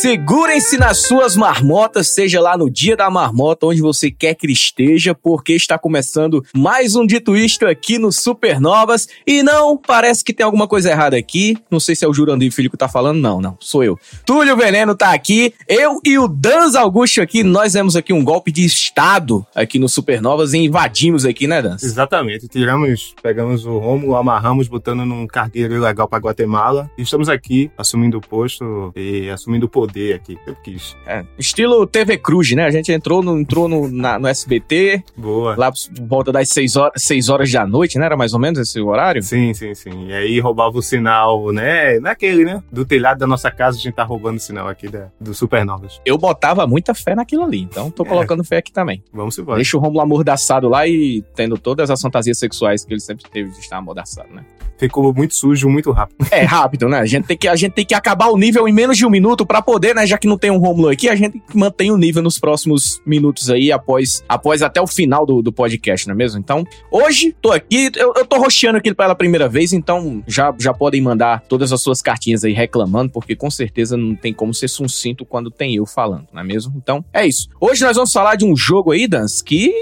Segurem-se nas suas marmotas, seja lá no dia da marmota, onde você quer que esteja, porque está começando mais um Dito Isto aqui no Supernovas. E não, parece que tem alguma coisa errada aqui. Não sei se é o Jurandir Filho que tá falando, não, não, sou eu. Túlio Veneno tá aqui, eu e o Danz Augusto aqui, nós demos aqui um golpe de Estado aqui no Supernovas e invadimos aqui, né, Danz? Exatamente, tiramos, pegamos o Romulo, amarramos, botando num cargueiro ilegal para Guatemala e estamos aqui assumindo o posto e assumindo poder aqui, eu quis. É, estilo TV Cruz, né? A gente entrou no, entrou no, na, no SBT. Boa. Lá por volta das 6 horas, 6 horas da noite, né? Era mais ou menos esse horário? Sim, sim, sim. E aí roubava o sinal, né? Naquele, né? Do telhado da nossa casa a gente tá roubando o sinal aqui da, do Supernovas. Eu botava muita fé naquilo ali, então tô é. colocando fé aqui também. Vamos embora. Deixa o Romulo amordaçado lá e tendo todas as fantasias sexuais que ele sempre teve de estar amordaçado, né? Ficou muito sujo, muito rápido. É, rápido, né? A gente tem que, a gente tem que acabar o nível em menos de um minuto para poder, né? Já que não tem um Romulo aqui, a gente mantém o nível nos próximos minutos aí, após, após até o final do, do podcast, não é mesmo? Então, hoje, tô aqui, eu, eu tô roxeando aqui pela primeira vez, então já, já podem mandar todas as suas cartinhas aí reclamando, porque com certeza não tem como ser sucinto quando tem eu falando, não é mesmo? Então, é isso. Hoje nós vamos falar de um jogo aí, Dans, que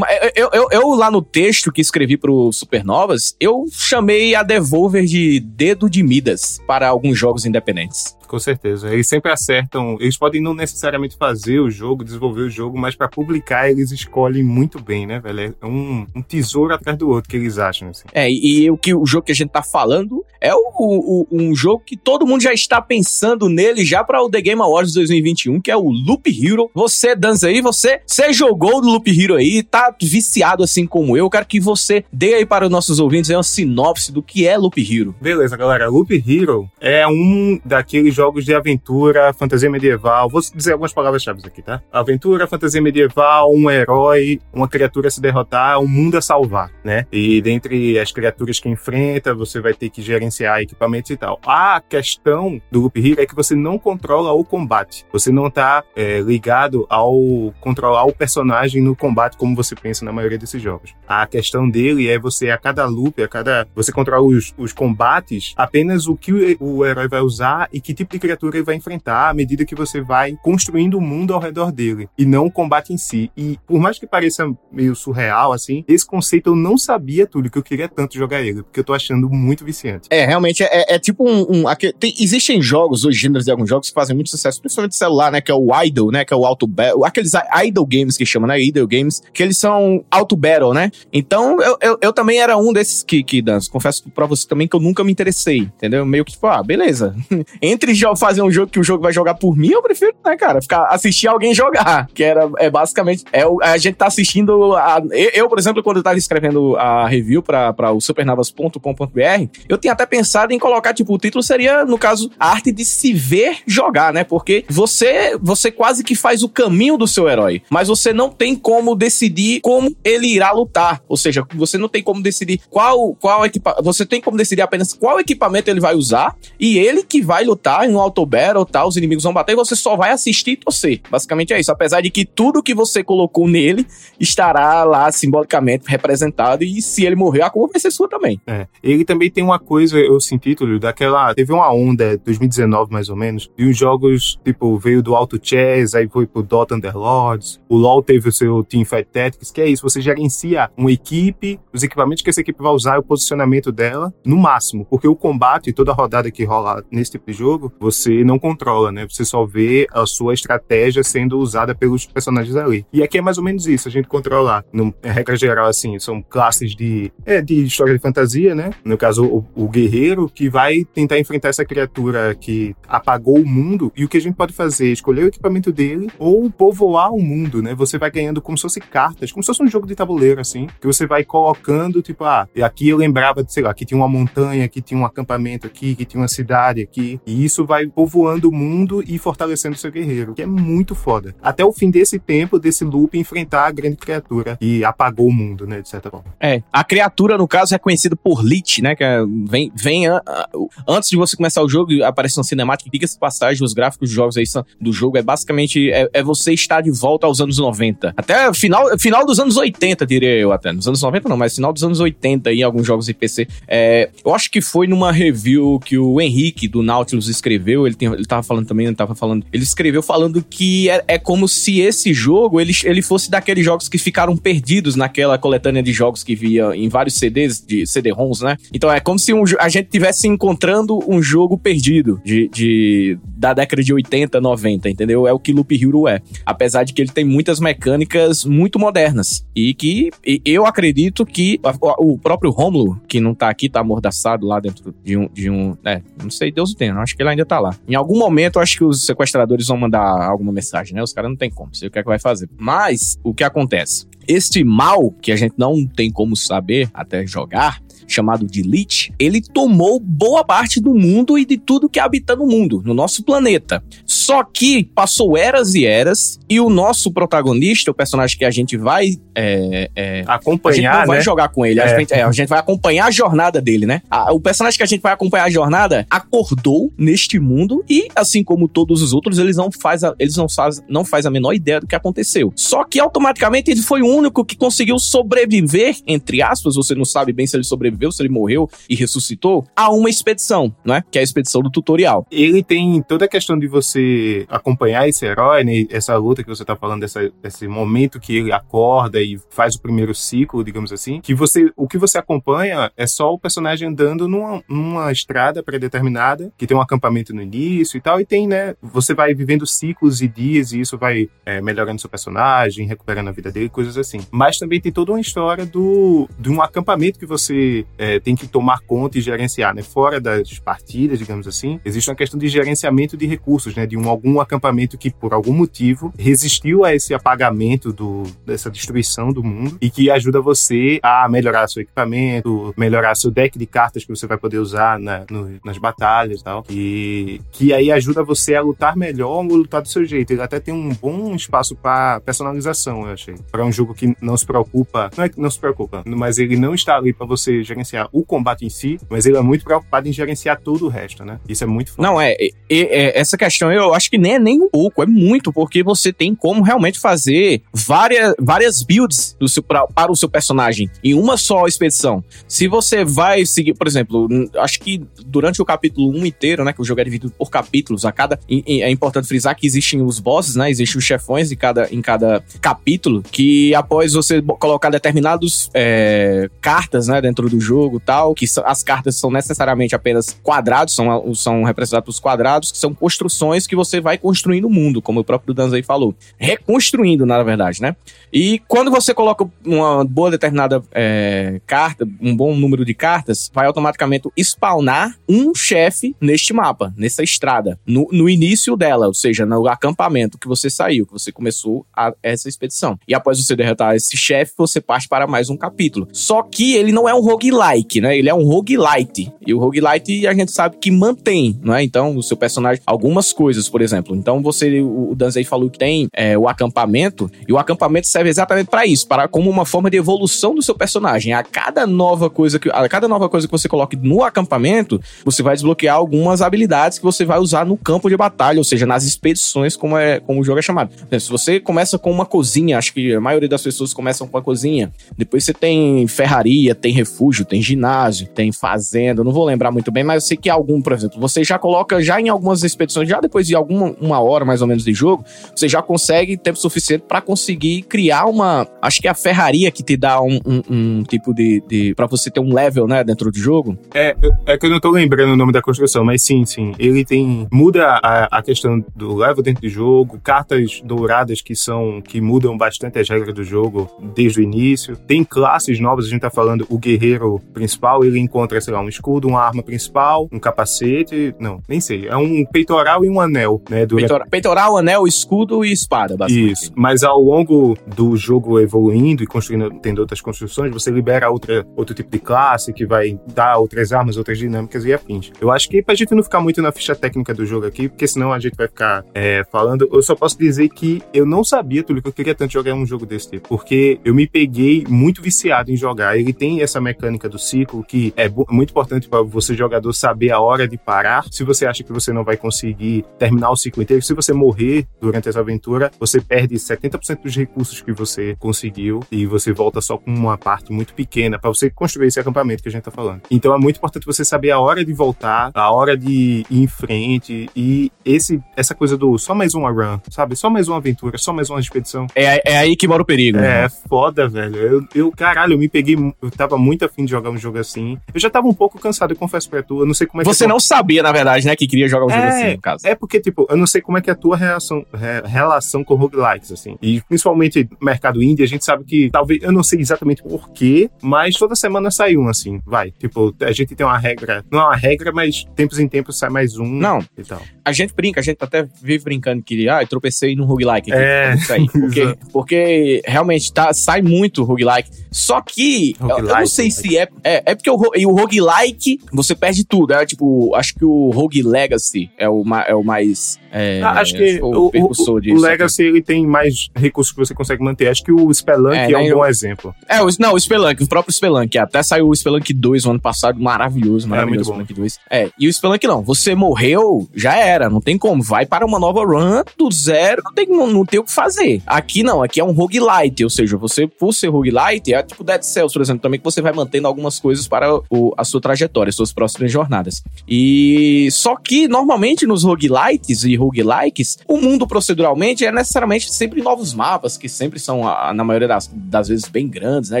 eu, eu, eu lá no texto que escrevi pro Supernovas, eu chamei a Devolver de dedo de Midas para alguns jogos independentes. Com certeza. Eles sempre acertam. Eles podem não necessariamente fazer o jogo, desenvolver o jogo, mas para publicar eles escolhem muito bem, né, velho? É um, um, tesouro atrás do outro que eles acham. Assim. É, e, o que o jogo que a gente tá falando é o, o, um jogo que todo mundo já está pensando nele já para o The Game Awards 2021, que é o Loop Hero. Você, dança aí, você, você jogou o Loop Hero aí, tá viciado assim como eu. Eu quero que você dê aí para os nossos ouvintes uma sinopse do que é Loop Hero. Beleza, galera. Loop Hero é um daqueles jogos de aventura, fantasia medieval. Vou dizer algumas palavras-chave aqui, tá? Aventura, fantasia medieval, um herói, uma criatura a se derrotar, um mundo a salvar, né? E dentre as criaturas que enfrenta, você vai ter que gerenciar equipamentos e tal. A questão do Loop Hero é que você não controla o combate. Você não tá é, ligado ao controlar o personagem no combate como você pensa na maioria desses jogos. A questão dele é você, a cada loop, a cada. Você controla os, os combates, apenas o que o, herói vai usar e que tipo de criatura ele vai enfrentar à medida que você vai construindo o mundo ao redor dele e não o combate em si. E por mais que pareça meio surreal assim, esse conceito eu não sabia tudo que eu queria tanto jogar ele, porque eu tô achando muito viciante. É, realmente é, é tipo um, um aqui, tem, existem jogos, os gêneros de alguns jogos que fazem muito sucesso, principalmente celular, né, que é o idle, né, que é o auto battle, aqueles idle games que chamam, né, idle games, que eles são auto battle, né? Então eu, eu, eu também era um desses que que. Confesso para você também que eu nunca me interessei, entendeu? Meio que tipo, ah, beleza. Entre fazer um jogo que o jogo vai jogar por mim, eu prefiro, né, cara, ficar assistir alguém jogar. Que era, é basicamente, é a gente tá assistindo. A, eu, por exemplo, quando eu tava escrevendo a review para o supernavas.com.br, eu tinha até pensado em colocar, tipo, o título seria, no caso, a arte de se ver jogar, né? Porque você, você quase que faz o caminho do seu herói, mas você não tem como decidir como ele irá lutar. Ou seja, você não tem como decidir qual, qual equipamento. Você tem como decidir apenas qual equipamento ele vai usar e ele que vai lutar em um auto battle, tá? Os inimigos vão bater e você só vai assistir e torcer. Basicamente é isso. Apesar de que tudo que você colocou nele estará lá simbolicamente representado e se ele morrer, a culpa vai ser sua também. É. Ele também tem uma coisa, eu senti, Túlio, daquela. Teve uma onda, 2019 mais ou menos, de uns jogos, tipo, veio do Auto Chess, aí foi pro Dota Underlords. O LoL teve o seu Teamfight Tactics, que é isso. Você gerencia uma equipe, os equipamentos que essa equipe vai usar, o posicionamento dela, no máximo. Porque o combate, toda a rodada que rola nesse tipo de jogo, você não controla, né? Você só vê a sua estratégia sendo usada pelos personagens ali. E aqui é mais ou menos isso, a gente controla, no, em regra geral, assim, são classes de, é, de história de fantasia, né? No caso, o, o guerreiro que vai tentar enfrentar essa criatura que apagou o mundo e o que a gente pode fazer? Escolher o equipamento dele ou povoar o mundo, né? Você vai ganhando como se fosse cartas, como se fosse um jogo de tabuleiro, assim, que você vai colocando, tipo, ah, aqui eu lembrava, sei lá, que tinha uma montanha, que tinha um acampamento aqui, que tinha uma cidade aqui, e isso vai povoando o mundo e fortalecendo seu guerreiro, que é muito foda. Até o fim desse tempo, desse loop, enfrentar a grande criatura que apagou o mundo, né, de certa forma. É, a criatura, no caso, é conhecida por Lich, né, que é, vem, vem a, a, antes de você começar o jogo, aparece uma cinemática, diga-se passagem, os gráficos dos jogos aí do jogo é basicamente, é, é, você estar de volta aos anos 90. Até final, final dos anos 80, diria eu até. Nos anos 90 não, mas final dos anos 80 em alguns jogos de PC. É, eu acho que foi numa review que o Henrique do Nautilus escreveu, ele, tem, ele tava falando também, ele tava falando, ele escreveu falando que é, é como se esse jogo, ele, ele fosse daqueles jogos que ficaram perdidos naquela coletânea de jogos que via em vários CDs, de CD-ROMs, né? Então é como se um, a gente tivesse encontrando um jogo perdido de, de, da década de 80, 90, entendeu? É o que Loop Hero é. Apesar de que ele tem muitas mecânicas muito modernas. E que e eu acredito que o, próprio Romulo, que não tá aqui, tá amordaçado lá dentro de um. De um é, não sei, Deus o tem, acho que ele ainda tá lá. Em algum momento, acho que os sequestradores vão mandar alguma mensagem, né? Os caras não tem como, sei o que é que vai fazer. Mas, o que acontece? Este mal, que a gente não tem como saber até jogar, chamado de Lich, ele tomou boa parte do mundo e de tudo que habita no mundo, no nosso planeta. Só que passou eras e eras e o nosso protagonista, o personagem que a gente vai é, é, acompanhar, a gente não vai né? jogar com ele, é. A, gente, é, a, gente, vai acompanhar a jornada dele, né? A, o personagem que a gente vai acompanhar a jornada acordou neste mundo e, assim como todos os outros, eles não faz a, eles não faz, não faz a menor ideia do que aconteceu. Só que automaticamente ele foi o único que conseguiu sobreviver, entre aspas, você não sabe bem se ele sobreviveu, se ele morreu e ressuscitou, a uma expedição, não é? Que é a expedição do tutorial. Ele tem toda a questão de você acompanhar esse herói, né? Essa luta que você tá falando, desse momento que ele acorda e faz o primeiro ciclo, digamos assim, que você, o que você acompanha é só o personagem andando numa, numa estrada predeterminada, que tem um acampamento no início e tal, e tem, né? Você vai vivendo ciclos e dias e isso vai é, melhorando seu personagem, recuperando a vida dele, coisas assim. Mas também tem toda uma história do, de um acampamento que você é, tem que tomar conta e gerenciar, né? Fora das partidas, digamos assim, existe uma questão de gerenciamento de recursos, né? De um, algum acampamento que, por algum motivo, resistiu a esse apagamento do, dessa destruição do mundo e que ajuda você a melhorar seu equipamento, melhorar seu deck de cartas que você vai poder usar na, no, nas batalhas tal. E que aí ajuda você a lutar melhor ou lutar do seu jeito. Ele até tem um bom espaço para personalização, eu achei. Para um jogo que não se preocupa, não é que não se preocupa, mas ele não está ali para você gerenciar o combate em si, mas ele é muito preocupado em gerenciar todo o resto, né? Isso é muito foda. Não, é, é, é, Essa questão eu acho que nem é nem um pouco, é muito, porque você tem como realmente fazer várias, várias builds do seu, pra, para o seu personagem em uma só expedição. Se você vai seguir, por exemplo, acho que durante o capítulo 1 inteiro, né? Que o jogo é dividido por capítulos, a cada. É importante frisar que existem os bosses, né? Existem os chefões em cada, em cada capítulo, que após você colocar determinados é, cartas, né, dentro do jogo tal, que as cartas são necessariamente apenas quadrados, são, são representados por quadrados, que são construções que você vai construindo o mundo, como o próprio Danzai falou. Reconstruindo, na verdade, né? E quando você coloca uma boa determinada é, carta, um bom número de cartas, vai automaticamente spawnar um chefe neste mapa, nessa estrada, no, no início dela, ou seja, no acampamento que você saiu, que você começou a, essa expedição. E após você derrotar esse chefe, você parte para mais um capítulo. Só que ele não é um roguelike, né? Ele é um roguelite. E o roguelite a gente sabe que mantém, não é? Então, o seu personagem, algumas coisas, por exemplo. Então, você, o Danzei falou que tem é, o acampamento, e o acampamento serve exatamente para isso, para como uma forma de evolução do seu personagem. A cada nova coisa que, a cada nova coisa que você coloque no acampamento, você vai desbloquear algumas habilidades que você vai usar no campo de batalha, ou seja, nas expedições, como, é, como o jogo é chamado. Se você começa com uma cozinha, acho que a maioria das pessoas começam com a cozinha, depois você tem ferraria, tem refúgio, tem ginásio, tem fazenda, não vou lembrar muito bem, mas eu sei que algum, por exemplo, você já coloca já em algumas expedições, já depois de alguma uma hora mais ou menos de jogo, você já consegue tempo suficiente para conseguir criar uma, acho que é a ferraria que te dá um, um, um tipo de, de para você ter um level, né, dentro do jogo. É, é que eu não tô lembrando o nome da construção, mas sim, sim, ele tem muda a, a questão do level dentro do jogo, cartas douradas que são que mudam bastante as regras do jogo desde o início. Tem classes novas, a gente tá falando o guerreiro principal, ele encontra, sei lá, um escudo, uma arma principal, um capacete, não, nem sei, é um peitoral e um anel, né? Durante... Peitoral, peitoral, anel, escudo e espada, basicamente. Isso, mas ao longo do jogo evoluindo e construindo, tendo outras construções, você libera outra, outro tipo de classe que vai dar outras armas, outras dinâmicas e afins. Eu acho que pra gente não ficar muito na ficha técnica do jogo aqui, porque senão a gente vai ficar é, falando, eu só posso dizer que eu não sabia, Túlio, que eu queria tanto jogar um jogo desse tipo, porque eu me peguei muito viciado em jogar. Ele tem essa mecânica do ciclo que é muito importante para você, jogador, saber a hora de parar. Se você acha que você não vai conseguir terminar o ciclo inteiro, se você morrer durante essa aventura, você perde 70% dos recursos que você conseguiu e você volta só com uma parte muito pequena para você construir esse acampamento que a gente tá falando. Então é muito importante você saber a hora de voltar, a hora de ir em frente e esse essa coisa do só mais uma run, sabe? Só mais uma aventura, só mais uma expedição. É, é aí que mora o perigo. É, né? foda, velho. Eu, eu, caralho, eu me peguei, eu tava muito afim jogar um jogo assim. Eu já tava um pouco cansado, eu confesso pra tu. Eu não sei como é Você que. Você não sabia, na verdade, né, que queria jogar um jogo é, assim, no caso. É porque, tipo, eu não sei como é que é a tua relação, relação com roguelikes, assim. E principalmente mercado indie, a gente sabe que talvez, eu não sei exatamente porquê, mas toda semana sai um, assim, vai. Tipo, a gente tem uma regra, não é uma regra, mas tempos em tempos sai mais um. Não. E tal. A gente brinca, a gente até vive brincando que, ah, eu tropecei num roguelike. É. Isso aí. Porque, porque realmente tá, sai muito roguelike. Só que, roguelike, eu, eu não sei se é, é. É porque o, o roguelike, você perde tudo. É tipo, acho que o Rogue Legacy é o, é o mais. É, ah, acho que o, o, o, disso, o Legacy ele tem mais recursos que você consegue manter. Acho que o Spelunk é, é um bom exemplo. É, o, não, o Spelunk, o próprio Spelunk. Até saiu o Spelunk 2 no ano passado, maravilhoso, maravilhoso. É, muito bom. 2. É, e o Spelunk não. Você morreu, já era, não tem como. Vai para uma nova run do zero, não tem, não, não tem o que fazer. Aqui não, aqui é um roguelite, ou seja, você, por ser roguelite, é tipo Dead Cells, por exemplo, também que você vai mantendo algumas coisas para o, a sua trajetória, suas próximas jornadas. E só que normalmente nos roguelites e roguelikes, o mundo proceduralmente é necessariamente sempre novos mapas, que sempre são, na maioria das, das vezes, bem grandes, né?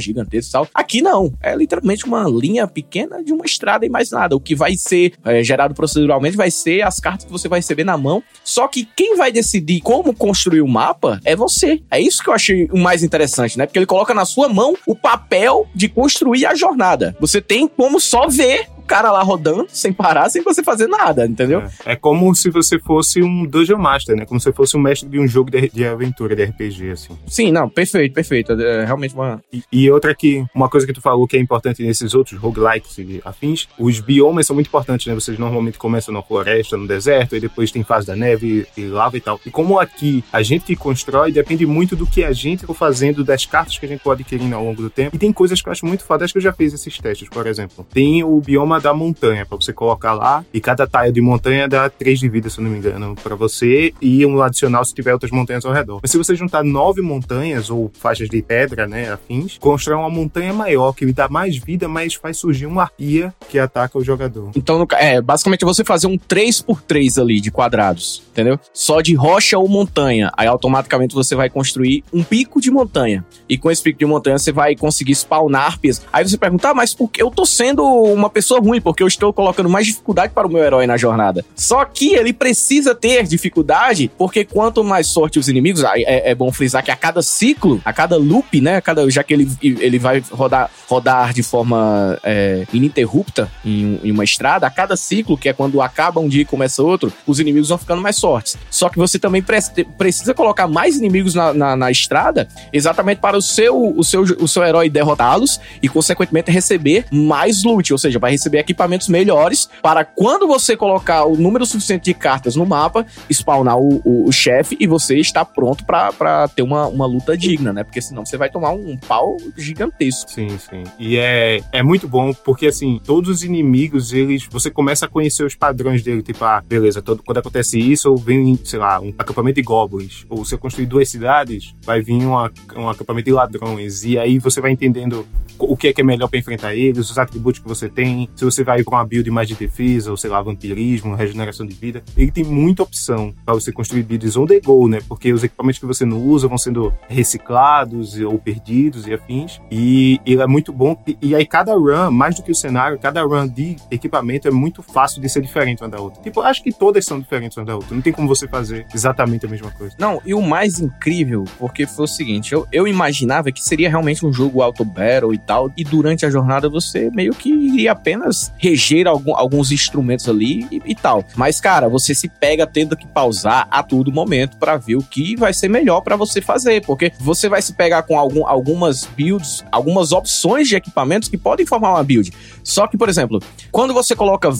Gigantescos e tal. Aqui não. É literalmente uma linha pequena de uma estrada e mais nada. O que vai ser é, gerado proceduralmente vai ser as cartas que você vai receber na mão. Só que quem vai decidir como construir o mapa é você. É isso que eu achei o mais interessante, né? Porque ele coloca na sua mão o papel de construir a jornada. Você tem como só ver cara lá rodando, sem parar, sem você fazer nada, entendeu? É, é como se você fosse um Dungeon Master, né? Como se fosse um mestre de um jogo de, de aventura, de RPG, assim. Sim, não, perfeito, perfeito. É realmente uma. E, e, outra que, uma coisa que tu falou que é importante nesses outros roguelikes e afins, os biomas são muito importantes, né? Vocês normalmente começam na floresta, no deserto, e depois tem fase da neve e lava e tal. E como aqui a gente que constrói depende muito do que a gente for fazendo, das cartas que a gente pode adquirindo ao longo do tempo. E tem coisas que eu acho muito fodas que eu já fiz esses testes, por exemplo. Tem o bioma da montanha para você colocar lá. E cada taia de montanha dá 3 de vida, se eu não me engano, para você. E um adicional se tiver outras montanhas ao redor. Mas se você juntar nove montanhas ou faixas de pedra, né, afins, constrói uma montanha maior que lhe dá mais vida, mas faz surgir uma arpia que ataca o jogador. Então, é, basicamente você fazer um 3x3 ali de quadrados, entendeu? Só de rocha ou montanha. Aí automaticamente você vai construir um pico de montanha. E com esse pico de montanha você vai conseguir spawnar arpias. Aí você pergunta, ah, mas por que eu tô sendo uma pessoa ruim? porque eu estou colocando mais dificuldade para o meu herói na jornada. Só que ele precisa ter dificuldade, porque quanto mais sorte os inimigos, é, é bom frisar que a cada ciclo, a cada loop, né, cada, já que ele, ele vai rodar, rodar de forma é, ininterrupta em, em, uma estrada, a cada ciclo, que é quando acaba um dia e começa outro, os inimigos vão ficando mais fortes. Só que você também pre precisa colocar mais inimigos na, na, na, estrada, exatamente para o seu, o seu, o seu herói derrotá-los e, consequentemente, receber mais loot, ou seja, vai receber equipamentos melhores para quando você colocar o número suficiente de cartas no mapa, spawnar o, o, o chefe e você está pronto para ter uma, uma luta digna, né? Porque senão você vai tomar um pau gigantesco. Sim, sim. E é, é muito bom porque, assim, todos os inimigos, eles. Você começa a conhecer os padrões dele. Tipo, ah, beleza, todo, quando acontece isso, vem, sei lá, um acampamento de goblins. Ou se eu construir duas cidades, vai vir uma, um acampamento de ladrões. E aí você vai entendendo o que é que é melhor para enfrentar eles, os atributos que você tem, se você vai pra uma build mais de defesa, ou sei lá, vampirismo, regeneração de vida, ele tem muita opção para você construir builds on the go, né? Porque os equipamentos que você não usa vão sendo reciclados ou perdidos e afins. E ele é muito bom. E, aí cada run, mais do que o cenário, cada run de equipamento é muito fácil de ser diferente uma da outra. Tipo, acho que todas são diferentes uma da outra. Não tem como você fazer exatamente a mesma coisa. Não, e o mais incrível, porque foi o seguinte, eu, eu imaginava que seria realmente um jogo auto battle e tal, e durante a jornada você meio que iria apenas reger algum, alguns instrumentos ali e, e, tal. Mas, cara, você se pega tendo que pausar a todo momento para ver o que vai ser melhor para você fazer, porque você vai se pegar com algum, algumas builds, algumas opções de equipamentos que podem formar uma build. Só que, por exemplo, quando você coloca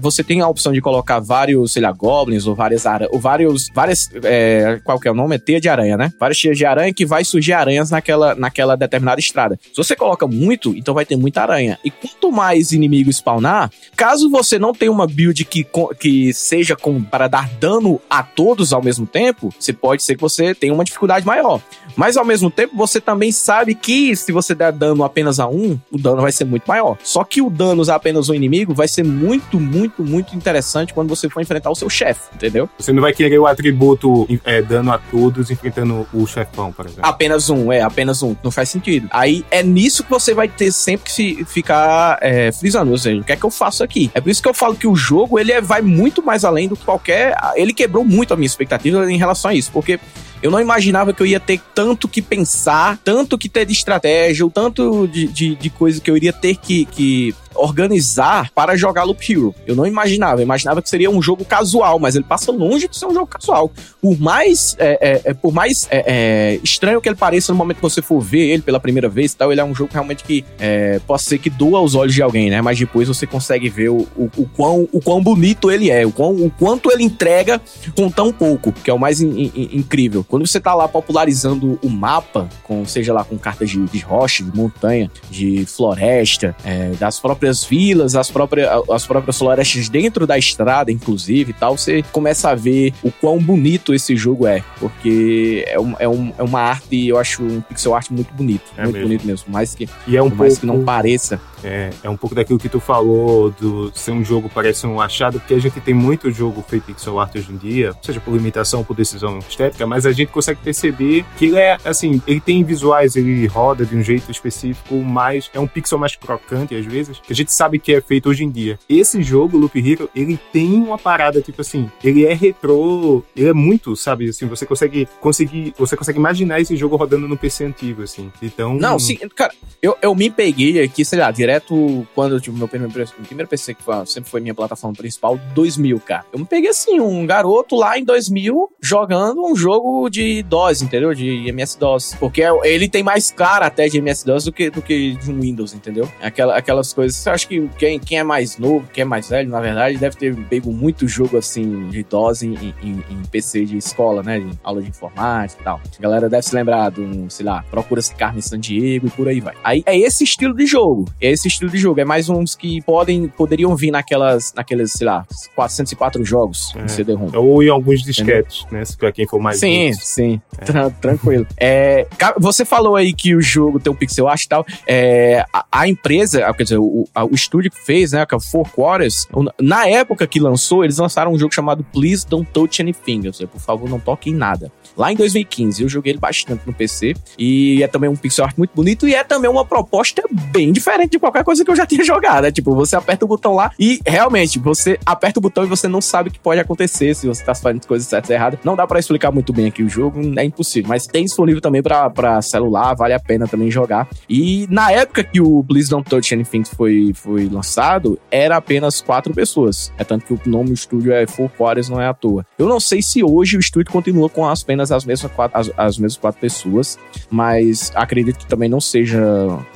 você tem a opção de colocar vários, sei lá, goblins ou várias ou vários, várias, é, qual que é o nome? É teia de aranha, né? Várias teias de aranha que vai surgir aranhas naquela, naquela determinada estrada. Se você coloca muito, então vai ter muita aranha. E quanto mais inimigo spawnar, caso você não tenha uma build que, que seja com, para dar dano a todos ao mesmo tempo, você pode ser que você tenha uma dificuldade maior. Mas ao mesmo tempo, você também sabe que se você der dano apenas a um, o dano vai ser muito maior. Só que o dano a apenas um inimigo vai ser muito, muito, muito interessante quando você for enfrentar o seu chefe, entendeu? Você não vai querer o atributo é, dano a todos enfrentando o chefão, por exemplo. Apenas um, é, apenas um. Não faz sentido. Aí é nisso que você vai ter sempre que ficar é, frisando. Ou seja, o que é que eu faço aqui? É por isso que eu falo que o jogo ele é, vai muito mais além do que qualquer. Ele quebrou muito a minha expectativa em relação a isso, porque eu não imaginava que eu ia ter tanto que pensar, tanto que ter de estratégia, o tanto de, de, de coisa que eu iria ter que, que organizar para jogar Loop Hero. Eu não imaginava, eu imaginava que seria um jogo casual, mas ele passa longe de ser um jogo casual. Por mais, é, é, é por mais é, é, estranho que ele pareça no momento que você for ver ele pela primeira vez e tal, ele é um jogo realmente que é, pode ser que doa os olhos de alguém, né? Mas depois você consegue ver o, o, o, quão, o quão bonito ele é, o, quão, o quanto ele entrega com tão pouco, que é o mais in, in, incrível. Quando você tá lá popularizando o mapa, com seja lá com cartas de, de rocha, de montanha, de floresta, das próprias próprias vilas, as próprias, as próprias florestas dentro da estrada, inclusive e tal, você começa a ver o quão bonito esse jogo é. Porque é, um, é, um, é uma arte, eu acho um pixel art muito bonito. É muito mesmo. bonito mesmo. Mais que, e é um mais pouco... que não pareça. É, é um pouco daquilo que tu falou do ser um jogo parece um achado, porque a gente tem muito jogo feito pixel art hoje em dia, seja por limitação ou por decisão estética, mas a gente consegue perceber que ele é, assim, ele tem visuais, ele roda de um jeito específico, mas é um pixel mais crocante às vezes, que a gente sabe que é feito hoje em dia. Esse jogo, Loop Hero, ele tem uma parada, tipo assim, ele é retrô, ele é muito, sabe, assim, você consegue conseguir, você consegue imaginar esse jogo rodando no PC antigo, assim. Então... Não, sim, cara, eu, eu me peguei aqui, sei lá, direto direto quando eu tive meu primeiro, meu primeiro PC, que foi, sempre foi minha plataforma principal, 2000, cara. Eu me peguei assim, um garoto lá em 2000 jogando um jogo de DOS, entendeu? De MS-DOS. Porque ele tem mais cara até de MS-DOS do que, do que de um Windows, entendeu? Aquela, aquelas coisas. Eu acho que quem, quem é mais novo, quem é mais velho, na verdade, deve ter pego muito jogo assim de DOS em, em, em PC de escola, né? De aula de informática e tal. A galera deve se lembrar do, sei lá, Procura-se Carmen San Diego e por aí vai. Aí é esse estilo de jogo. Esse esse estilo de jogo. É mais uns que podem, poderiam vir naquelas, naqueles, sei lá, 404 jogos é. em CD-ROM. Ou em alguns disquetes, né? Pra quem for mais. Sim, sim. É. Tranquilo. É, você falou aí que o jogo tem um pixel art e tal. É, a, a, empresa, quer dizer, o, a, o estúdio que fez, né? Que é o Four Quarters, na época que lançou, eles lançaram um jogo chamado Please Don't Touch Anything. Ou seja, por favor, não toque em nada. Lá em 2015, eu joguei ele bastante no PC. E é também um pixel art muito bonito. E é também uma proposta bem diferente de qualquer coisa que eu já tinha jogado. É tipo, você aperta o botão lá e realmente você aperta o botão e você não sabe o que pode acontecer se você tá fazendo coisas certas ou erradas. Não dá para explicar muito bem aqui o jogo, é impossível. Mas tem disponível também para celular, vale a pena também jogar. E na época que o Please Don't Touch Anything foi, foi lançado, era apenas quatro pessoas. É tanto que o nome do estúdio é Four Quarters, não é à toa. Eu não sei se hoje o estúdio continua com apenas as mesmas quatro, as, as mesmas quatro pessoas, mas acredito que também não seja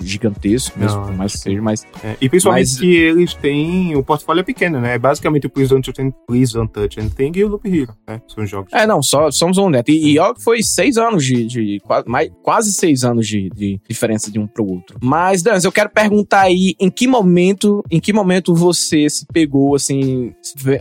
gigantesco, mesmo, não, mas seja mais. É, e principalmente mas... que eles têm. O portfólio é pequeno, né? É basicamente o Please Don't Touch, Please Don't Touch Anything e o Loop Hero, né? São jogos. É, não, só somos um neto. E, e ó, foi seis anos de. de quase, mais, quase seis anos de, de diferença de um pro outro. Mas, Dan, eu quero perguntar aí em que momento, em que momento você se pegou, assim,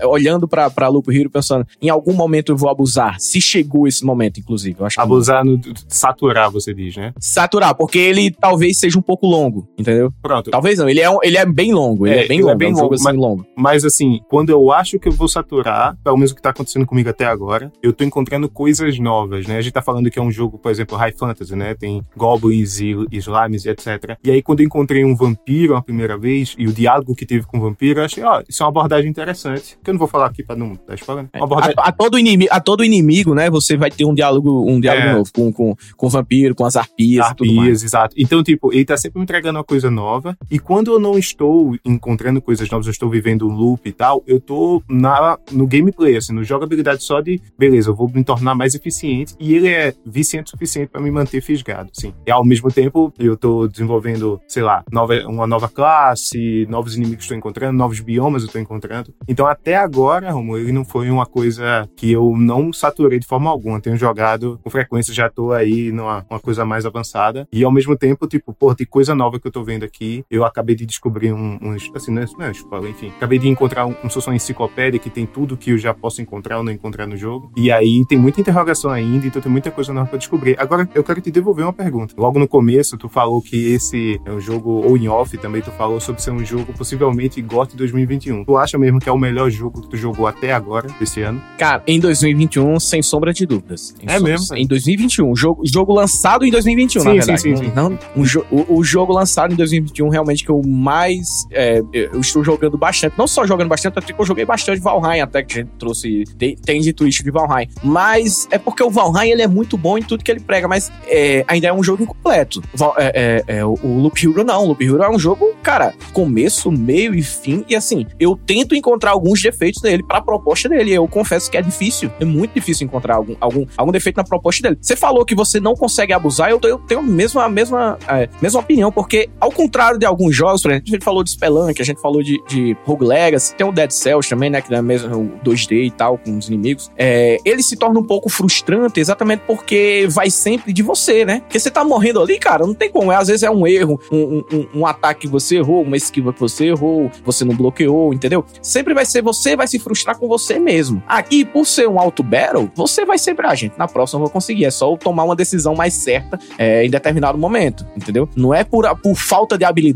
olhando pra, pra Loop Hero, pensando, em algum momento eu vou abusar. Se chegou esse momento, inclusive. Eu acho abusar no saturar, você diz, né? Saturar, porque ele talvez seja um pouco longo, entendeu? Pronto Pronto. Talvez não, ele é, um, ele é bem longo, ele é, é bem longo, é bem um longo, assim, mas, longo. Mas assim, quando eu acho que eu vou saturar, pelo menos o que tá acontecendo comigo até agora, eu tô encontrando coisas novas, né? A gente tá falando que é um jogo, por exemplo, High Fantasy, né? Tem goblins e slimes e etc. E aí quando eu encontrei um vampiro a primeira vez e o diálogo que teve com o vampiro, eu achei, ó, isso é uma abordagem interessante, que eu não vou falar aqui pra não dar spoiler. Né? Abordagem... A, a, todo inimigo, a todo inimigo, né, você vai ter um diálogo, um diálogo é. novo com, com, com o vampiro, com as arpias, arpias exato. Então, tipo, ele tá sempre me entregando uma coisa nova. E quando eu não estou encontrando coisas novas, eu estou vivendo um loop e tal, eu tô na, no gameplay, assim, no jogabilidade só de, beleza, eu vou me tornar mais eficiente. E ele é viciante o suficiente para me manter fisgado, sim. E ao mesmo tempo, eu tô desenvolvendo, sei lá, nova, uma nova classe, novos inimigos estou encontrando, novos biomas eu tô encontrando. Então, até agora, Romulo, ele não foi uma coisa que eu não saturei de forma alguma. Tenho jogado com frequência, já tô aí numa uma coisa mais avançada. E ao mesmo tempo, tipo, pô, tem coisa nova que eu tô vendo aqui. Eu acabei de descobrir um, assim, não é, não é spoiler, enfim. Acabei de encontrar um, como se fosse uma enciclopédia que tem tudo que eu já posso encontrar ou não encontrar no jogo. E aí tem muita interrogação ainda, então tem muita coisa nova pra descobrir. Agora, eu quero te devolver uma pergunta. Logo no começo, tu falou que esse é um jogo, ou em off também, tu falou sobre ser um jogo possivelmente GOT 2021. Tu acha mesmo que é o melhor jogo que tu jogou até agora, esse ano? Cara, em 2021, sem sombra de dúvidas. Em é mesmo? Em 2021. Jogo, jogo lançado em 2021, sim, na verdade. Sim, sim, sim. Não, um o, o, jogo lançado em 2021, realmente, que eu mais. É, eu estou jogando bastante. Não só jogando bastante, até que eu joguei bastante Valheim, até que a gente trouxe. Tem, tem de twist de Valheim. Mas é porque o Valheim ele é muito bom em tudo que ele prega, mas é, ainda é um jogo incompleto. É, é, é, o, Loop Hero não. O Loop Hero é um jogo, cara, começo, meio e fim. E assim, eu tento encontrar alguns defeitos nele para a proposta dele. Eu confesso que é difícil. É muito difícil encontrar algum, algum, algum defeito na proposta dele. Você falou que você não consegue abusar, eu, eu tenho a mesma, a mesma, é, mesma opinião, porque ao contrário de alguns jogos, por exemplo, a gente falou de Spelunk, a gente falou de, de Rogue Legacy, tem o Dead Cells também, né, que é mesmo 2D e tal, com os inimigos, é, ele se torna um pouco frustrante exatamente porque vai sempre de você, né? Porque você tá morrendo ali, cara, não tem como. Às vezes é um erro, um, um, um ataque que você errou, uma esquiva que você errou, você não bloqueou, entendeu? Sempre vai ser você, vai se frustrar com você mesmo. Aqui, por ser um auto battle, você vai sempre, ah, gente, na próxima eu vou conseguir. É só eu tomar uma decisão mais certa é, em determinado momento, entendeu? Não é por, por falta de habilidade,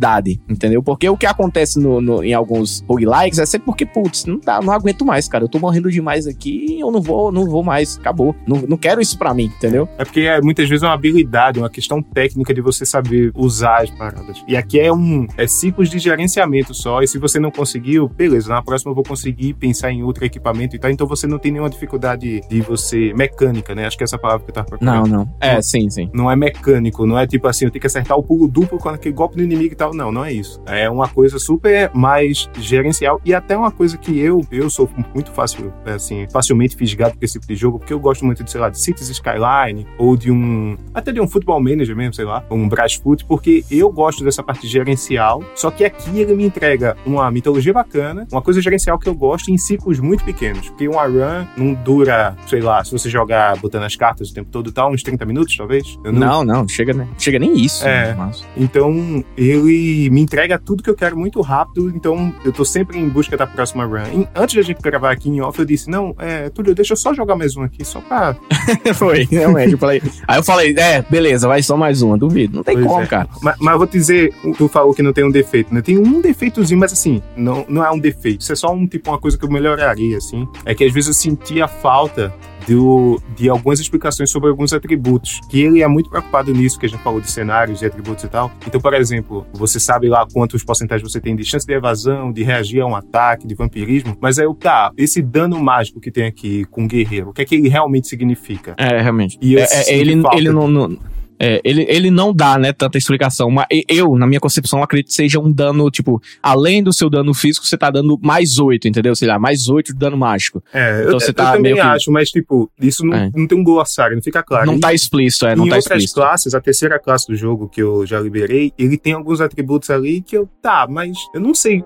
entendeu? Porque o que acontece no, no em alguns roguelikes é sempre porque, putz, não, dá, não aguento mais, cara. Eu tô morrendo demais aqui eu não vou, não vou mais. Acabou. Não, não quero isso pra mim, entendeu? É porque é, muitas vezes é uma habilidade, uma questão técnica de você saber usar as paradas. E aqui é um é ciclos de gerenciamento só. E se você não conseguiu, beleza, na próxima eu vou conseguir pensar em outro equipamento e tal. Então você não tem nenhuma dificuldade de você. mecânica, né? Acho que é essa palavra que eu tava procurando. Não, não. É, sim, sim. Não é mecânico, não é tipo assim, eu tenho que acertar o pulo duplo com aquele golpe do inimigo e tal. Não, não é isso. É uma coisa super mais gerencial e até uma coisa que eu, eu sou muito fácil, assim, facilmente fisgado com esse tipo de jogo, porque eu gosto muito de, sei lá, de Cities Skyline ou de um. até de um Football Manager mesmo, sei lá, um Brasfoot, porque eu gosto dessa parte gerencial. Só que aqui ele me entrega uma mitologia bacana, uma coisa gerencial que eu gosto em ciclos muito pequenos. Porque uma run não dura, sei lá, se você jogar botando as cartas o tempo todo e tal, uns 30 minutos, talvez. não... não, não, chega, né? chega nem isso. É. Mas... Então, ele me entrega tudo que eu quero muito rápido, então eu tô sempre em busca da próxima run. E antes da gente gravar aqui em off, eu disse, não, é, Túlio, deixa eu só jogar mais um aqui, só pra... Foi, realmente, eu falei... Aí eu falei, é, beleza, vai só mais uma, duvido. Não tem pois como, é. cara. Mas, mas eu vou te dizer, tu falou que não tem um defeito, né? Tem um defeitozinho, mas assim, não, não é um defeito. Isso é só um tipo, uma coisa que eu melhoraria, assim. É que às vezes eu sentia falta do, de algumas explicações sobre alguns atributos, que ele é muito preocupado nisso, que a gente falou de cenários e atributos e tal. Então, por exemplo, você sabe lá quantos porcentagens você tem de chance de evasão, de reagir a um ataque, de vampirismo, mas aí, tá, esse dano mágico que tem aqui com o guerreiro, o que é que ele realmente significa? É, realmente. E é, é, ele, ele não, não é, ele, ele não dá, né, tanta explicação. Mas eu, na minha concepção, acredito que seja um dano, tipo, além do seu dano físico, você tá dando mais oito, entendeu? Sei lá, mais oito de dano mágico. É, então, eu, você tá eu também acho, mas, tipo, isso não, é. não tem um glossário, não fica claro. Não e, tá explícito, é, não em tá outras explícito. classes, a terceira classe do jogo que eu já liberei, ele tem alguns atributos ali que eu, tá, mas eu não sei.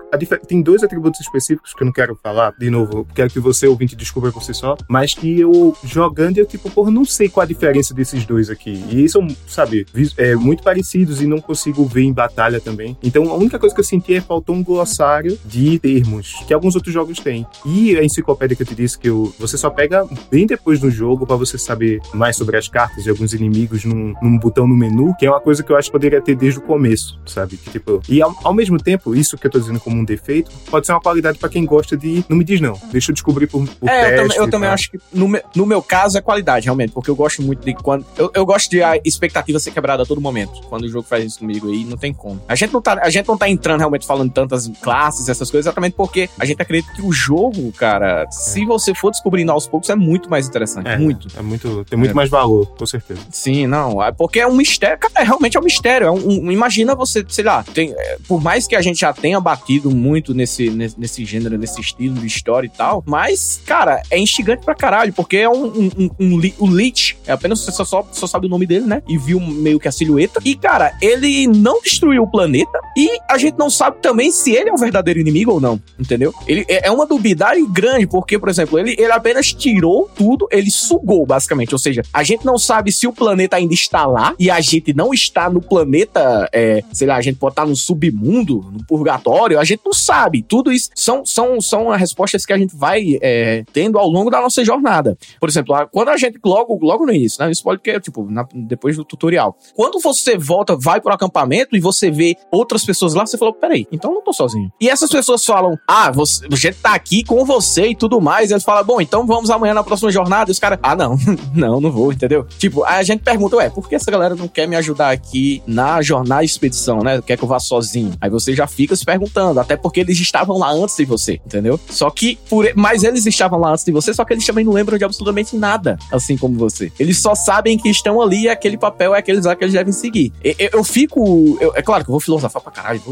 tem dois atributos específicos que eu não quero falar, de novo, quero que você, ouvinte, descubra por si só, mas que eu jogando, eu, tipo, porra, não sei qual a diferença desses dois aqui. E isso sabe, é, muito parecidos e não consigo ver em batalha também. Então a única coisa que eu senti é faltou um glossário de termos, que alguns outros jogos têm. E a enciclopédia que eu te disse que eu, você só pega bem depois do jogo para você saber mais sobre as cartas e alguns inimigos num, num, botão no menu, que é uma coisa que eu acho que poderia ter desde o começo, sabe? Que, tipo, e ao, ao mesmo tempo, isso que eu tô dizendo como um defeito, pode ser uma qualidade para quem gosta de. Não me diz não, deixa eu descobrir por, por é, eu também, eu também acho que no, me, no meu caso é qualidade, realmente, porque eu gosto muito de quando. Eu, eu gosto de a expectativa ser quebrada a todo momento. Quando o jogo faz isso comigo aí, não tem como. A gente não tá, a gente não tá entrando realmente falando tantas classes, essas coisas, exatamente porque a gente acredita que o jogo, cara, é. se você for descobrindo aos poucos, é muito mais interessante. É, muito. É muito. Tem muito é. mais valor, com certeza. Sim, não. É porque é um mistério. Cara, é, realmente é um mistério. É um, um, imagina você, sei lá, tem, é, por mais que a gente já tenha batido muito nesse, nesse, nesse, gênero, nesse estilo de história e tal, mas, cara, é instigante pra caralho, porque é um. um, um, um o Lich, é apenas você só, só, só sabe o nome dele, né? E viu meio que a silhueta. E, cara, ele não destruiu o planeta e a gente não sabe também se ele é o verdadeiro inimigo ou não, entendeu? Ele é, é uma dubiedade grande, porque, por exemplo, ele, ele apenas tirou tudo, ele sugou, basicamente. Ou seja, a gente não sabe se o planeta ainda está lá e a gente não está no planeta, é, sei lá, a gente pode estar no submundo, no purgatório, a gente não sabe. Tudo isso são, são, são respostas que a gente vai é, tendo ao longo da nossa jornada. Por exemplo, quando a gente, logo, logo no início, né? Isso pode que, tipo, na, depois do tutorial. Quando você volta, vai pro acampamento e você vê outras pessoas lá, você falou, peraí, então eu não tô sozinho. E essas pessoas falam, ah, você, a gente tá aqui com você e tudo mais. E eles falam, bom, então vamos amanhã na próxima jornada. E os caras, ah, não, não, não vou, entendeu? Tipo, a gente pergunta, ué, por que essa galera não quer me ajudar aqui na jornada expedição, né? Quer que eu vá sozinho? Aí você já fica se perguntando, até porque eles estavam lá antes de você, entendeu? Só que, por, mas eles estavam lá antes de você, só que eles também não lembram de absolutamente nada, assim como você. Eles só sabem que estão ali e aquele papel é aqueles lá que eles devem seguir. Eu, eu, eu fico, eu, é claro que eu vou filosofar pra caralho,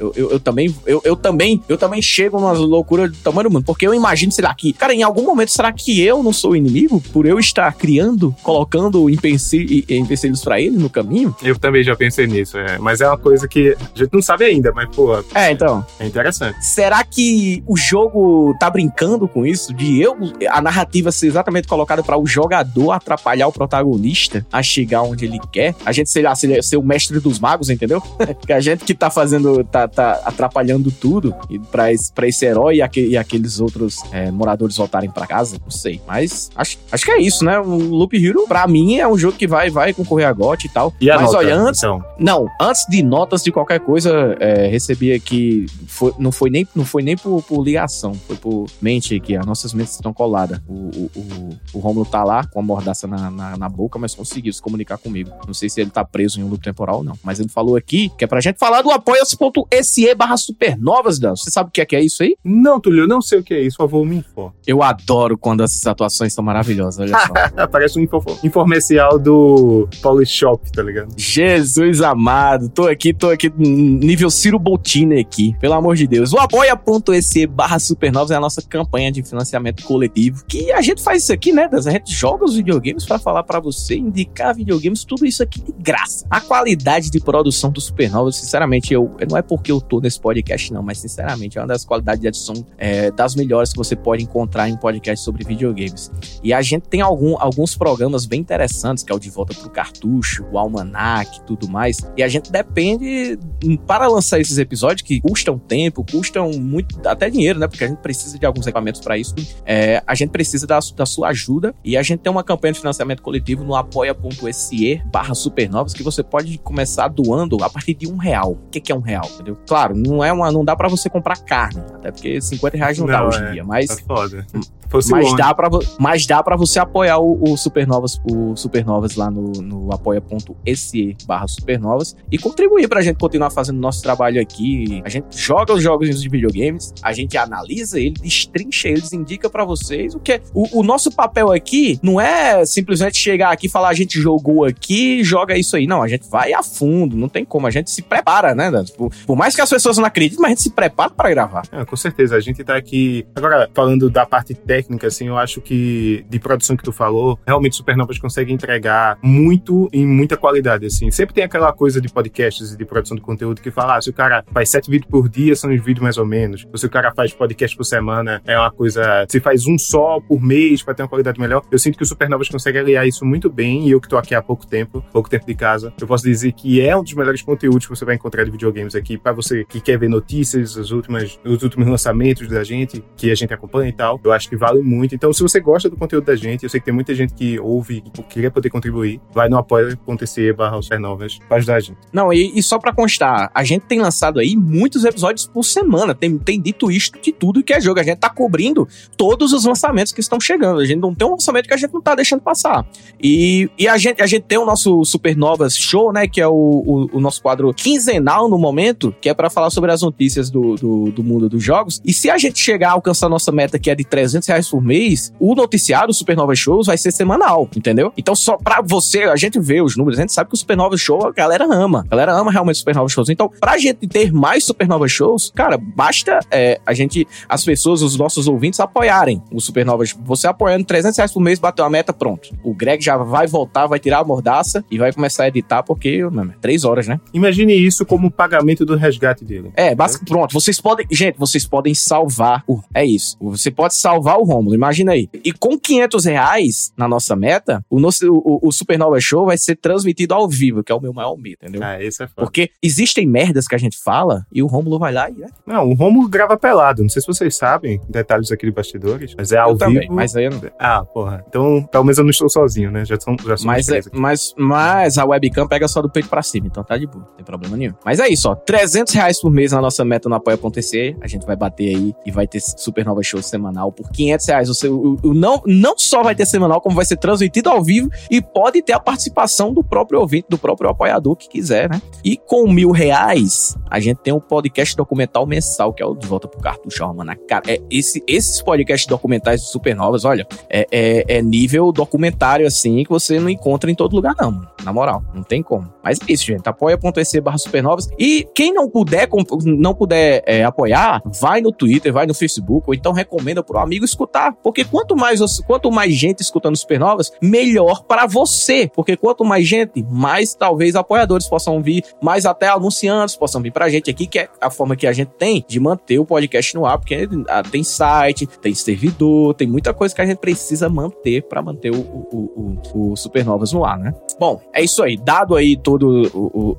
eu, eu, também, eu, também, eu também chego numa loucura do tamanho do mundo, porque eu imagino, sei lá, que, cara, em algum momento será que eu não sou o inimigo por eu estar criando, colocando empecilhos para ele no caminho? Eu também já pensei nisso, é. Mas é uma coisa que a gente não sabe ainda, mas, pô. É, então. É interessante. Será que o jogo tá brincando com isso? De eu, a narrativa ser exatamente colocada para o jogador atrapalhar o protagonista a chegar onde ele quer? A gente, sei lá, ser, o mestre dos magos, entendeu? que a gente que tá fazendo, tá, tá atrapalhando tudo pra esse, pra esse herói e, aquele, e aqueles outros é, moradores voltarem para casa, não sei. Mas acho, acho que é isso, né? O Loop Hero, pra mim, é um jogo que vai, vai concorrer a GOT e tal. E Mas nota, olha, antes. Então? Não, antes de notas de qualquer coisa, é, recebi aqui. Foi, não, foi nem, não foi nem por, por ligação, foi por mente aqui. As nossas mentes estão coladas. O, o, o, o Romulo tá lá com a mordaça na, na, na, boca, mas conseguiu se comunicar comigo. Não sei se ele tá preso em um loop temporal ou não. Mas ele falou aqui que é pra gente falar do apoia-se.se barra supernovas, Dan. Você sabe o que é, que é isso aí? Não, Túlio, eu não sei o que é isso. Por favor, me informe. Eu adoro quando essas atuações são maravilhosas, olha só. Parece um info informercial do Polishop, tá ligado? Jesus amado, tô aqui, tô aqui nível Ciro Bottini aqui, pelo amor de Deus. O apoia.se barra supernovas é a nossa campanha de financiamento coletivo, que a gente faz isso aqui, né? A gente joga os videogames para falar para você, indicar videogames, tudo isso aqui de graça. A qualidade de produção do Supernovas, sinceramente, eu não é porque eu tô nesse podcast não, mas sinceramente é uma das qualidades de edição é, das melhores que você pode encontrar em podcast sobre videogames. E a gente tem algum, alguns programas bem interessantes, que é o De Volta pro Cartucho, o Almanac tudo mais. E a gente depende, para lançar esses episódios, que custam tempo, custam muito, até dinheiro, né? Porque a gente precisa de alguns equipamentos para isso. É, a gente precisa da, da sua ajuda. E a gente tem uma campanha de financiamento coletivo no apoia.se barra supernovas, que você pode começar doando a partir de um real. O que, é um real? Entendeu? Claro, não é uma. Não dá para você comprar carne, até porque 50 reais não, não dá hoje em é, dia. Mas. Tá foda. Fosse mas, dá pra, mas dá para você apoiar o, o, Supernovas, o Supernovas lá no, no apoia.se barra Supernovas e contribuir pra gente continuar fazendo nosso trabalho aqui. A gente joga os jogos de videogames, a gente analisa eles, destrincha eles, indica para vocês o que é. O, o, nosso papel aqui não é simplesmente chegar aqui e falar a gente jogou aqui, joga isso aí. Não, a gente vai a fundo, não tem como. A gente se prepara, né? Por, por mais que as pessoas não acreditem, mas a gente se prepara para gravar. É, com certeza. A gente tá aqui. Agora, falando da parte técnica assim, eu acho que de produção que tu falou, realmente Supernovas consegue entregar muito em muita qualidade, assim. Sempre tem aquela coisa de podcasts e de produção de conteúdo que fala, ah, se o cara faz sete vídeos por dia, são os vídeos mais ou menos. Ou se o cara faz podcast por semana, é uma coisa. Se faz um só por mês para ter uma qualidade melhor, eu sinto que o Supernovas consegue aliar isso muito bem, e eu que tô aqui há pouco tempo, pouco tempo de casa, eu posso dizer que é um dos melhores conteúdos que você vai encontrar de videogames aqui, para você que quer ver notícias, as últimas, os últimos lançamentos da gente, que a gente acompanha e tal. Eu acho que vale muito. Então, se você gosta do conteúdo da gente, eu sei que tem muita gente que ouve e queria poder contribuir, vai no apoia.se barra supernovas para ajudar a gente. Não, e, e só para constar, a gente tem lançado aí muitos episódios por semana, tem, tem dito isto de tudo que é jogo. A gente tá cobrindo todos os lançamentos que estão chegando. A gente não tem um lançamento que a gente não tá deixando passar. E, e a, gente, a gente tem o nosso Supernovas Show, né? Que é o, o, o nosso quadro quinzenal no momento, que é para falar sobre as notícias do, do, do, mundo dos jogos. E se a gente chegar a alcançar nossa meta, que é de 300 reais por mês, o noticiário, o Supernova Shows, vai ser semanal, entendeu? Então, só pra você, a gente vê os números, a gente sabe que o Supernova Show a galera ama. A galera ama realmente Supernova Shows. Então, pra gente ter mais Supernova Shows, cara, basta é, a gente, as pessoas, os nossos ouvintes apoiarem o Supernova. Você apoiando 300 reais por mês, bateu a meta, pronto. O Greg já vai voltar, vai tirar a mordaça e vai começar a editar, porque, mano, é três horas, né? Imagine isso como pagamento do resgate dele. É, basicamente, pronto. Vocês podem, gente, vocês podem salvar o. É isso. Você pode salvar o Rômulo, imagina aí. E com 500 reais na nossa meta, o, nosso, o, o Supernova Show vai ser transmitido ao vivo, que é o meu maior medo, entendeu? Ah, isso é foda. Porque existem merdas que a gente fala e o Rômulo vai lá e. É. Não, o Rômulo grava pelado. Não sei se vocês sabem detalhes aqui de bastidores, mas é ao eu vivo. Também, mas aí eu não. Ah, porra. Então, pelo menos eu não estou sozinho, né? Já são, já são mas, é, mas, mas a webcam pega só do peito pra cima, então tá de boa, não tem problema nenhum. Mas é isso, ó. 300 reais por mês na nossa meta no apoia.se. A gente vai bater aí e vai ter Supernova Show semanal por 500 reais. Você, o, o, não, não só vai ter semanal, como vai ser transmitido ao vivo e pode ter a participação do próprio ouvinte, do próprio apoiador que quiser, né? E com mil reais, a gente tem um podcast documental mensal, que é o De Volta pro Cartucho, mano. Cara, é, esse, esses podcasts documentais de Supernovas, olha, é, é, é nível documentário assim que você não encontra em todo lugar, não, mano. Na moral, não tem como. Mas é isso, gente. Apoia.se barra supernovas. E quem não puder, não puder é, apoiar, vai no Twitter, vai no Facebook, ou então recomenda pro amigo escutar. Porque quanto mais, quanto mais gente escutando supernovas, melhor para você. Porque quanto mais gente, mais talvez apoiadores possam vir, mais até anunciantes possam vir pra gente aqui, que é a forma que a gente tem de manter o podcast no ar, porque ah, tem site, tem servidor, tem muita coisa que a gente precisa manter para manter o, o, o, o Supernovas no ar, né? Bom, é isso aí. Dado aí todos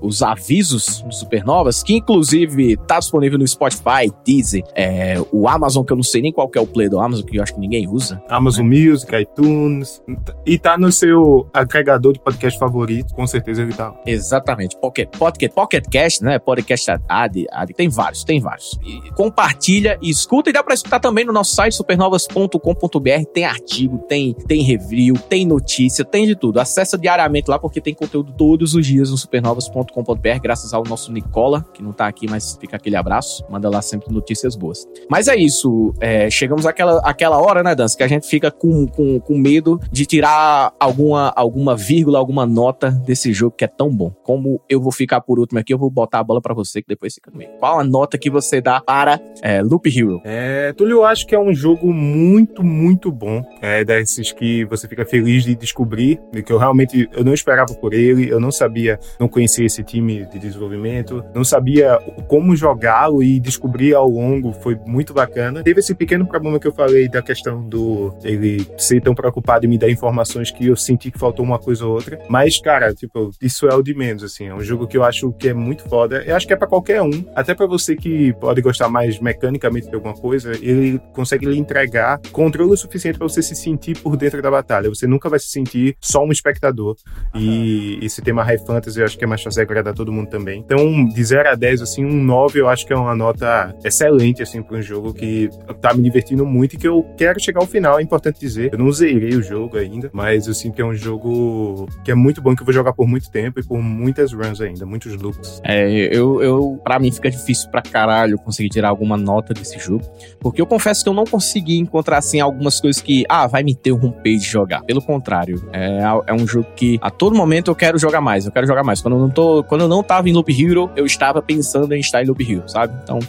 os avisos do Supernovas, que inclusive tá disponível no Spotify, Deezer, é, o Amazon, que eu não sei nem qual que é o play do Amazon, que eu acho que ninguém usa. Amazon né? Music, iTunes, e tá no seu agregador de podcast favorito, com certeza ele tá. Exatamente. Pocket, Pocket, Pocket Cast, né? Podcast Ad, Ad, tem vários, tem vários. E compartilha e escuta, e dá pra escutar também no nosso site supernovas.com.br, tem artigo, tem, tem review, tem notícia, tem de tudo. Acessa diariamente lá, porque tem conteúdo todos os dias no supernovas.com.br, graças ao nosso Nicola, que não tá aqui, mas fica aquele abraço. Manda lá sempre notícias boas. Mas é isso. É, chegamos àquela, àquela hora, né, Dança, que a gente fica com, com, com medo de tirar alguma, alguma vírgula, alguma nota desse jogo que é tão bom. Como eu vou ficar por último aqui, eu vou botar a bola para você, que depois fica comigo. Qual a nota que você dá para é, Loop Hero? É, Túlio, eu acho que é um jogo muito, muito bom. É desses que você fica feliz de descobrir, que eu realmente eu não esperava por ele, eu não sabia, não conhecia esse time de desenvolvimento, não sabia como jogá-lo e descobrir ao longo, foi muito bacana. Teve esse pequeno problema que eu falei da questão do ele ser tão preocupado em me dar informações que eu senti que faltou uma coisa ou outra, mas cara, tipo, isso é o de menos assim, é um jogo que eu acho que é muito foda. Eu acho que é para qualquer um, até para você que pode gostar mais mecanicamente de alguma coisa, ele consegue lhe entregar controle o suficiente para você se sentir por dentro da batalha. Você nunca vai se sentir só um espectador. E esse tema High Fantasy eu acho que é mais fácil agradar todo mundo também. Então, de 0 a 10, assim, um 9 eu acho que é uma nota excelente, assim, para um jogo que tá me divertindo muito e que eu quero chegar ao final, é importante dizer. Eu não zerei o jogo ainda, mas eu sinto que é um jogo que é muito bom, que eu vou jogar por muito tempo e por muitas runs ainda, muitos loops. É, eu, eu pra mim fica difícil pra caralho conseguir tirar alguma nota desse jogo, porque eu confesso que eu não consegui encontrar, assim, algumas coisas que, ah, vai me ter um de jogar. Pelo contrário, é, é um jogo que a todo momento eu quero jogar mais, eu quero jogar mais. Quando eu não tô, quando eu não tava em Loop Hero, eu estava pensando em estar em Loop Hero, sabe? Então,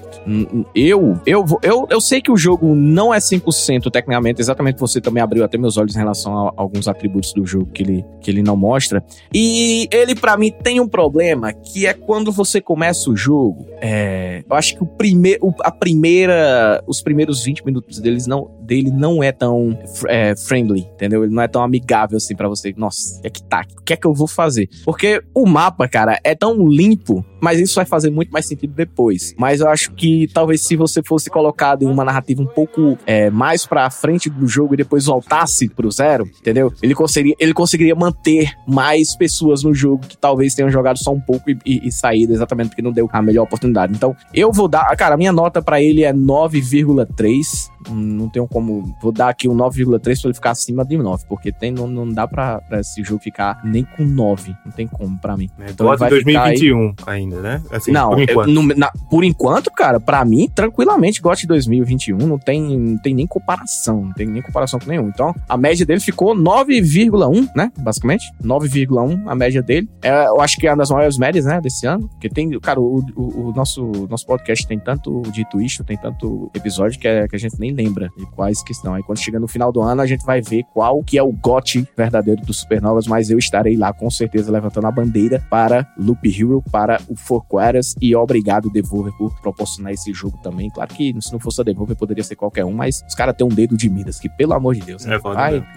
eu, eu, eu, eu sei que o jogo não é 100% tecnicamente, exatamente você também abriu até meus olhos em relação a alguns atributos do jogo que ele, que ele não mostra. E ele, para mim, tem um problema que é quando você começa o jogo, é, eu acho que o primeiro, a primeira, os primeiros 20 minutos deles não, dele não é tão é, friendly, entendeu? Ele não é tão amigável assim para você. Nossa, é que tá, o que é que eu vou fazer? Porque o mapa, cara, é tão limpo mas isso vai fazer muito mais sentido depois. Mas eu acho que talvez se você fosse colocado em uma narrativa um pouco é, mais pra frente do jogo e depois voltasse pro zero, entendeu? Ele conseguiria, ele conseguiria manter mais pessoas no jogo que talvez tenham jogado só um pouco e, e, e saído exatamente porque não deu a melhor oportunidade. Então, eu vou dar. Cara, a minha nota para ele é 9,3. Não tenho como. Vou dar aqui um 9,3 pra ele ficar acima de 9, porque tem, não, não dá pra, pra esse jogo ficar nem com 9. Não tem como pra mim. É, então, 2021 ainda ainda, né? Assim, não, por enquanto. Eu, no, na, por enquanto, cara, para mim, tranquilamente, GOT 2021 não tem, não tem nem comparação, não tem nem comparação com nenhum. Então, a média dele ficou 9,1, né? Basicamente, 9,1 a média dele. É, eu acho que é uma das maiores médias, né, desse ano. Porque tem, cara, o, o, o nosso, nosso podcast tem tanto de twist, tem tanto episódio que, é, que a gente nem lembra de quais que estão. Aí quando chega no final do ano, a gente vai ver qual que é o GOT verdadeiro do Supernovas, mas eu estarei lá com certeza levantando a bandeira para Loop Hero, para o For Quarters e obrigado Devolver por proporcionar esse jogo também. Claro que se não fosse a Devolver poderia ser qualquer um, mas os caras têm um dedo de Midas, que pelo amor de Deus, é,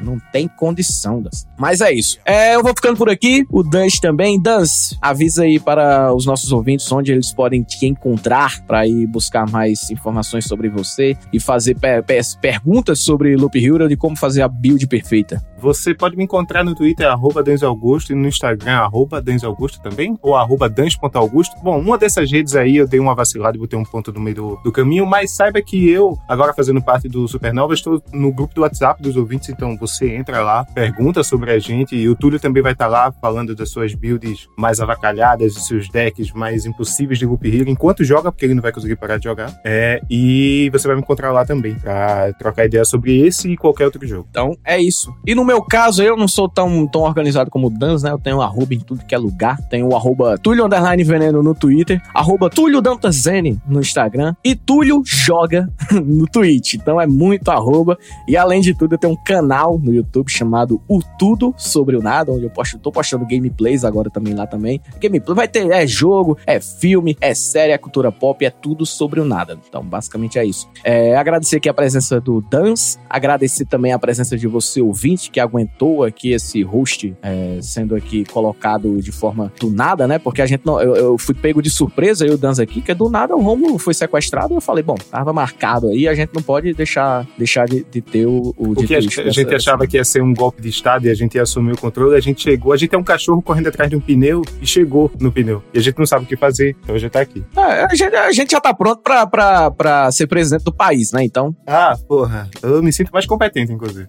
não tem condição das. Mas é isso. É, eu vou ficando por aqui, o Dance também. Dance, avisa aí para os nossos ouvintes onde eles podem te encontrar para ir buscar mais informações sobre você e fazer per per perguntas sobre Loop Hero e como fazer a build perfeita. Você pode me encontrar no Twitter, arroba Augusto, e no Instagram, arroba Augusto também, ou arroba Augusto. Bom, uma dessas redes aí eu dei uma vacilada e botei um ponto no meio do, do caminho, mas saiba que eu, agora fazendo parte do Supernova, estou no grupo do WhatsApp dos ouvintes, então você entra lá, pergunta sobre a gente, e o Túlio também vai estar lá falando das suas builds mais avacalhadas, dos seus decks mais impossíveis de Loop Hero, enquanto joga, porque ele não vai conseguir parar de jogar. É, e você vai me encontrar lá também, pra trocar ideia sobre esse e qualquer outro jogo. Então, é isso. E no meu caso, eu não sou tão, tão organizado como o Dans, né? Eu tenho um arroba em tudo que é lugar. Tenho o arroba Túlio Underline Veneno no Twitter, arroba Túlio Dantazene no Instagram e Túlio Joga no Twitch. Então é muito arroba. E além de tudo, eu tenho um canal no YouTube chamado O Tudo Sobre o Nada, onde eu posto, tô postando gameplays agora também lá também. Gameplay vai ter, é jogo, é filme, é série, é cultura pop, é tudo sobre o nada. Então, basicamente é isso. É, agradecer aqui a presença do Dans, agradecer também a presença de você ouvinte que aguentou aqui esse host é, sendo aqui colocado de forma do nada, né? Porque a gente não, eu, eu fui pego de surpresa, eu e o Danza aqui, que do nada o Romulo foi sequestrado. Eu falei, bom, tava marcado aí, a gente não pode deixar, deixar de, de ter o. O, que a, a gente achava que ia ser um golpe de Estado e a gente ia assumir o controle, a gente chegou, a gente é um cachorro correndo atrás de um pneu e chegou no pneu. E a gente não sabe o que fazer, então a gente tá aqui. É, a, gente, a gente já tá pronto pra, pra, pra ser presidente do país, né? Então. Ah, porra. Eu me sinto mais competente, inclusive.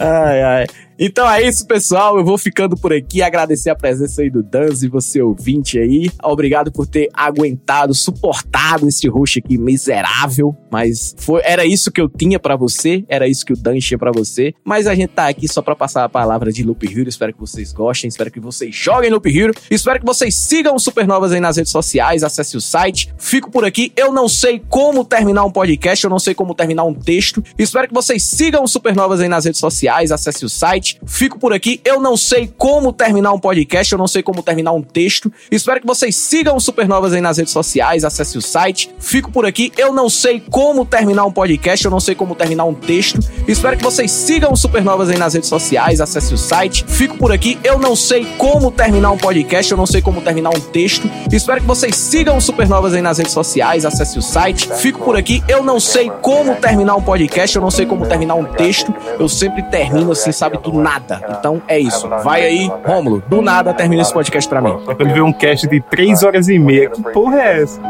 ai, ai. Então é isso, pessoal. Eu vou ficando por aqui. Agradecer a presença aí do Danzi, você ouvinte aí. Obrigado por ter aguentado, suportado esse host aqui miserável. Mas foi, era isso que eu tinha para você, era isso que o Dan tinha pra você. Mas a gente tá aqui só para passar a palavra de Loop Hero. Espero que vocês gostem, espero que vocês joguem Loop Hero. Espero que vocês sigam o Supernovas aí nas redes sociais, acesse o site. Fico por aqui. Eu não sei como terminar um podcast, eu não sei como terminar um texto. Espero que vocês sigam o Supernovas aí nas redes sociais, acesse o site site. Fico por aqui. Eu não sei como terminar um podcast, eu não sei como terminar um texto. Espero que vocês sigam o Supernovas aí nas redes sociais, acesse o site. Fico por aqui. Eu não sei como terminar um podcast, eu não sei como terminar um texto. Espero que vocês sigam o Supernovas aí nas redes sociais, acesse o site. Fico por aqui. Eu não sei como terminar um podcast, eu não sei como terminar um texto. Espero que vocês sigam o Supernovas aí nas redes sociais, acesse o site. Fico por aqui. Eu não sei como terminar um podcast, eu não sei como terminar um texto. Eu sempre termino assim, sabe, tudo nada. Então é isso. Vai aí, Rômulo, do nada termina esse podcast pra mim. É pra ele ver um cast de 3 horas e meia. Que porra é essa?